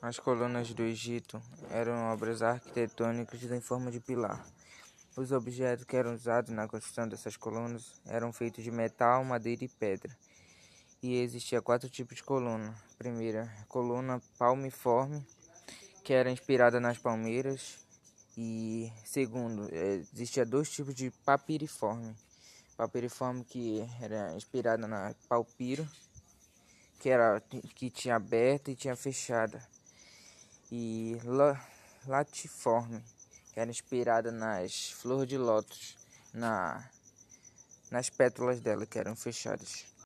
As colunas do Egito eram obras arquitetônicas em forma de pilar. Os objetos que eram usados na construção dessas colunas eram feitos de metal, madeira e pedra. E existia quatro tipos de coluna. Primeira, coluna palmiforme, que era inspirada nas palmeiras. E segundo, existia dois tipos de papiriforme. Papiriforme que era inspirada na palpiro, que era que tinha aberta e tinha fechada e latiforme, que era inspirada nas flores de lótus, na, nas pétalas dela que eram fechadas.